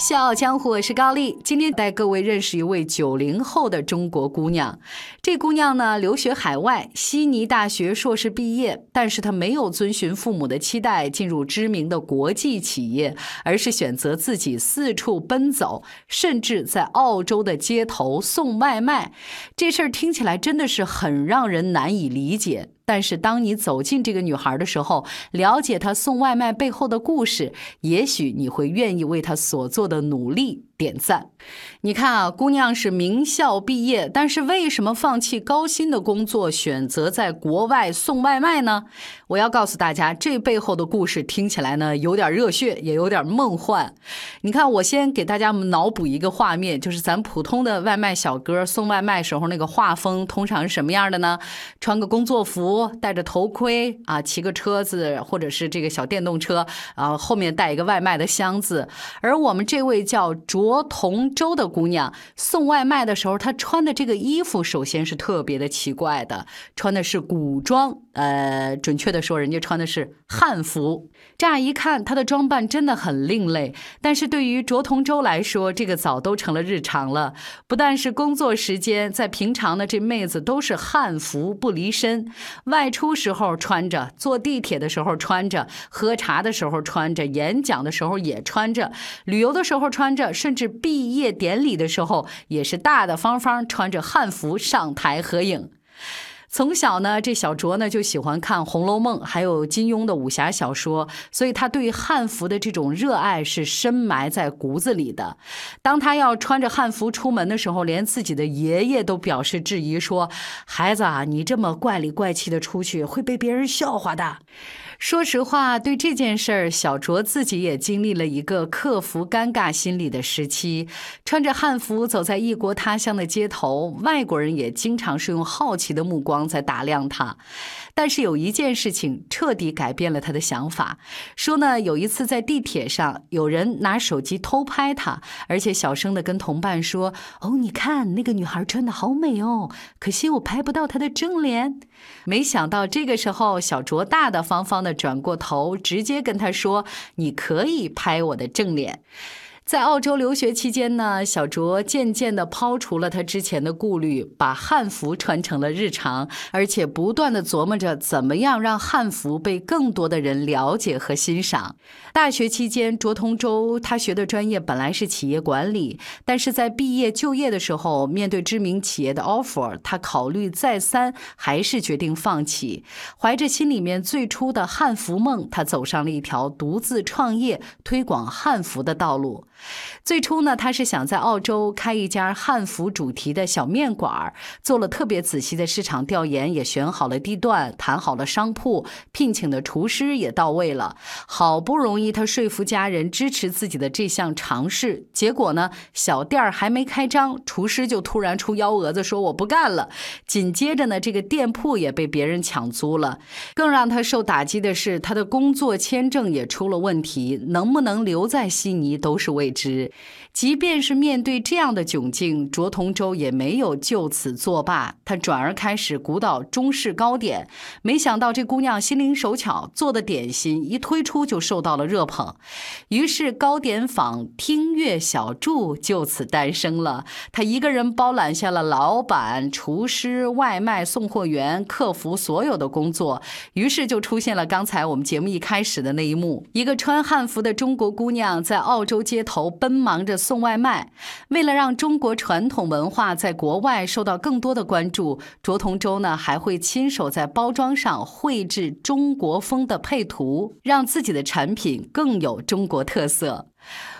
笑傲江湖，我是高丽。今天带各位认识一位九零后的中国姑娘。这姑娘呢，留学海外，悉尼大学硕士毕业，但是她没有遵循父母的期待进入知名的国际企业，而是选择自己四处奔走，甚至在澳洲的街头送外卖。这事儿听起来真的是很让人难以理解。但是当你走进这个女孩的时候，了解她送外卖背后的故事，也许你会愿意为她所做的努力点赞。你看啊，姑娘是名校毕业，但是为什么放弃高薪的工作，选择在国外送外卖呢？我要告诉大家，这背后的故事听起来呢有点热血，也有点梦幻。你看，我先给大家脑补一个画面，就是咱普通的外卖小哥送外卖时候那个画风，通常是什么样的呢？穿个工作服，戴着头盔啊，骑个车子或者是这个小电动车，啊，后面带一个外卖的箱子。而我们这位叫卓同舟的姑娘送外卖的时候，她穿的这个衣服，首先是特别的奇怪的，穿的是古装，呃，准确的说，人家穿的是汉服。乍一看，她的装扮真的很另类，但是对于卓同舟来说，这个早都成了日常了。不但是工作时间，在平常呢，这妹子都是汉服不离身，外出时候穿着，坐地铁的时候穿着，喝茶的时候穿着，演讲的时候也穿着，旅游的时候穿着，甚至毕业典礼的时候也是大大方方穿着汉服上台合影。从小呢，这小卓呢就喜欢看《红楼梦》，还有金庸的武侠小说，所以他对汉服的这种热爱是深埋在骨子里的。当他要穿着汉服出门的时候，连自己的爷爷都表示质疑，说：“孩子啊，你这么怪里怪气的出去，会被别人笑话的。”说实话，对这件事儿，小卓自己也经历了一个克服尴尬心理的时期。穿着汉服走在异国他乡的街头，外国人也经常是用好奇的目光在打量他。但是有一件事情彻底改变了他的想法，说呢，有一次在地铁上，有人拿手机偷拍他，而且小声的跟同伴说：“哦，你看那个女孩穿的好美哦，可惜我拍不到她的正脸。”没想到这个时候，小卓大大方方的转过头，直接跟他说：“你可以拍我的正脸。”在澳洲留学期间呢，小卓渐渐地抛除了他之前的顾虑，把汉服穿成了日常，而且不断地琢磨着怎么样让汉服被更多的人了解和欣赏。大学期间，卓同舟他学的专业本来是企业管理，但是在毕业就业的时候，面对知名企业的 offer，他考虑再三，还是决定放弃。怀着心里面最初的汉服梦，他走上了一条独自创业、推广汉服的道路。最初呢，他是想在澳洲开一家汉服主题的小面馆儿，做了特别仔细的市场调研，也选好了地段，谈好了商铺，聘请的厨师也到位了。好不容易他说服家人支持自己的这项尝试，结果呢，小店儿还没开张，厨师就突然出幺蛾子，说我不干了。紧接着呢，这个店铺也被别人抢租了。更让他受打击的是，他的工作签证也出了问题，能不能留在悉尼都是未知。即便是面对这样的窘境，卓同舟也没有就此作罢，他转而开始鼓捣中式糕点。没想到这姑娘心灵手巧，做的点心一推出就受到了热捧，于是糕点坊听乐小筑就此诞生了。他一个人包揽下了老板、厨师、外卖送货员、客服所有的工作，于是就出现了刚才我们节目一开始的那一幕：一个穿汉服的中国姑娘在澳洲街头头奔忙着送外卖。为了让中国传统文化在国外受到更多的关注，卓同洲呢还会亲手在包装上绘制中国风的配图，让自己的产品更有中国特色。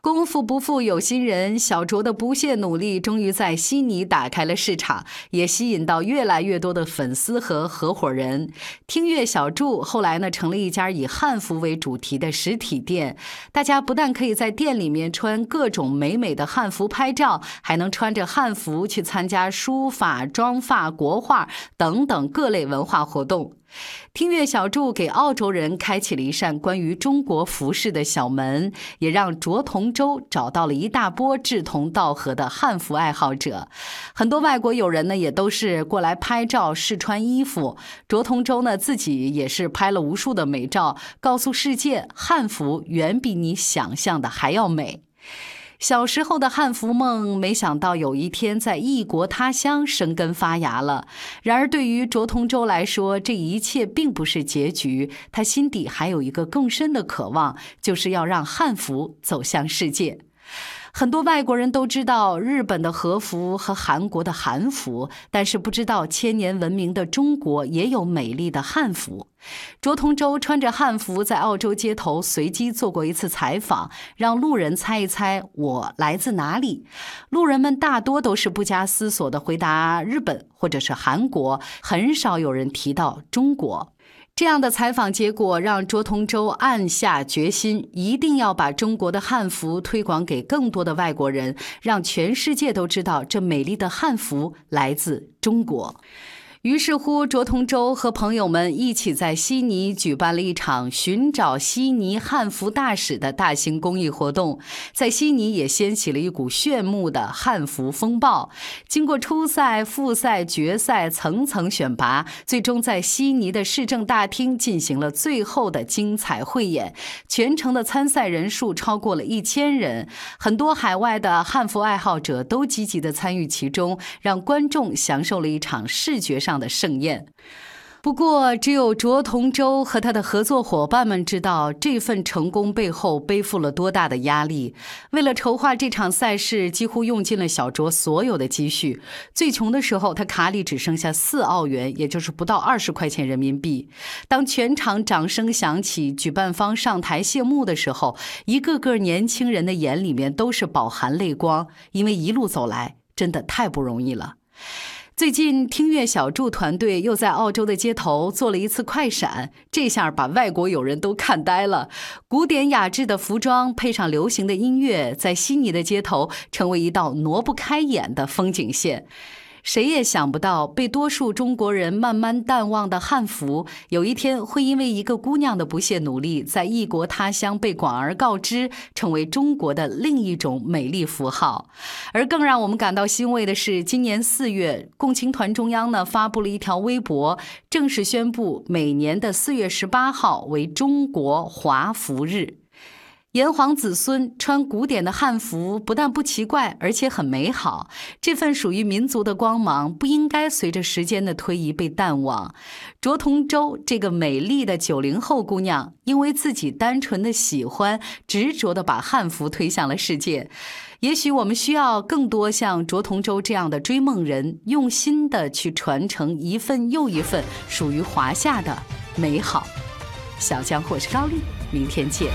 功夫不负有心人，小卓的不懈努力终于在悉尼打开了市场，也吸引到越来越多的粉丝和合伙人。听乐小筑后来呢，成了一家以汉服为主题的实体店。大家不但可以在店里面穿各种美美的汉服拍照，还能穿着汉服去参加书法、妆发、国画等等各类文化活动。听乐小筑给澳洲人开启了一扇关于中国服饰的小门，也让卓同舟找到了一大波志同道合的汉服爱好者。很多外国友人呢，也都是过来拍照试穿衣服。卓同舟呢，自己也是拍了无数的美照，告诉世界，汉服远比你想象的还要美。小时候的汉服梦，没想到有一天在异国他乡生根发芽了。然而，对于卓同洲来说，这一切并不是结局。他心底还有一个更深的渴望，就是要让汉服走向世界。很多外国人都知道日本的和服和韩国的韩服，但是不知道千年文明的中国也有美丽的汉服。卓同舟穿着汉服在澳洲街头随机做过一次采访，让路人猜一猜我来自哪里。路人们大多都是不加思索地回答日本或者是韩国，很少有人提到中国。这样的采访结果让卓同洲暗下决心，一定要把中国的汉服推广给更多的外国人，让全世界都知道这美丽的汉服来自中国。于是乎，卓同舟和朋友们一起在悉尼举办了一场寻找悉尼汉服大使的大型公益活动，在悉尼也掀起了一股炫目的汉服风暴。经过初赛、复赛、决赛层层选拔，最终在悉尼的市政大厅进行了最后的精彩汇演。全程的参赛人数超过了一千人，很多海外的汉服爱好者都积极的参与其中，让观众享受了一场视觉上。的盛宴，不过只有卓同舟和他的合作伙伴们知道这份成功背后背负了多大的压力。为了筹划这场赛事，几乎用尽了小卓所有的积蓄。最穷的时候，他卡里只剩下四澳元，也就是不到二十块钱人民币。当全场掌声响起，举办方上台谢幕的时候，一个个年轻人的眼里面都是饱含泪光，因为一路走来真的太不容易了。最近，听乐小筑团队又在澳洲的街头做了一次快闪，这下把外国友人都看呆了。古典雅致的服装配上流行的音乐，在悉尼的街头成为一道挪不开眼的风景线。谁也想不到，被多数中国人慢慢淡忘的汉服，有一天会因为一个姑娘的不懈努力，在异国他乡被广而告之，成为中国的另一种美丽符号。而更让我们感到欣慰的是，今年四月，共青团中央呢发布了一条微博，正式宣布每年的四月十八号为中国华服日。炎黄子孙穿古典的汉服，不但不奇怪，而且很美好。这份属于民族的光芒，不应该随着时间的推移被淡忘。卓同舟这个美丽的九零后姑娘，因为自己单纯的喜欢，执着的把汉服推向了世界。也许我们需要更多像卓同舟这样的追梦人，用心的去传承一份又一份属于华夏的美好。小江，我是高丽，明天见。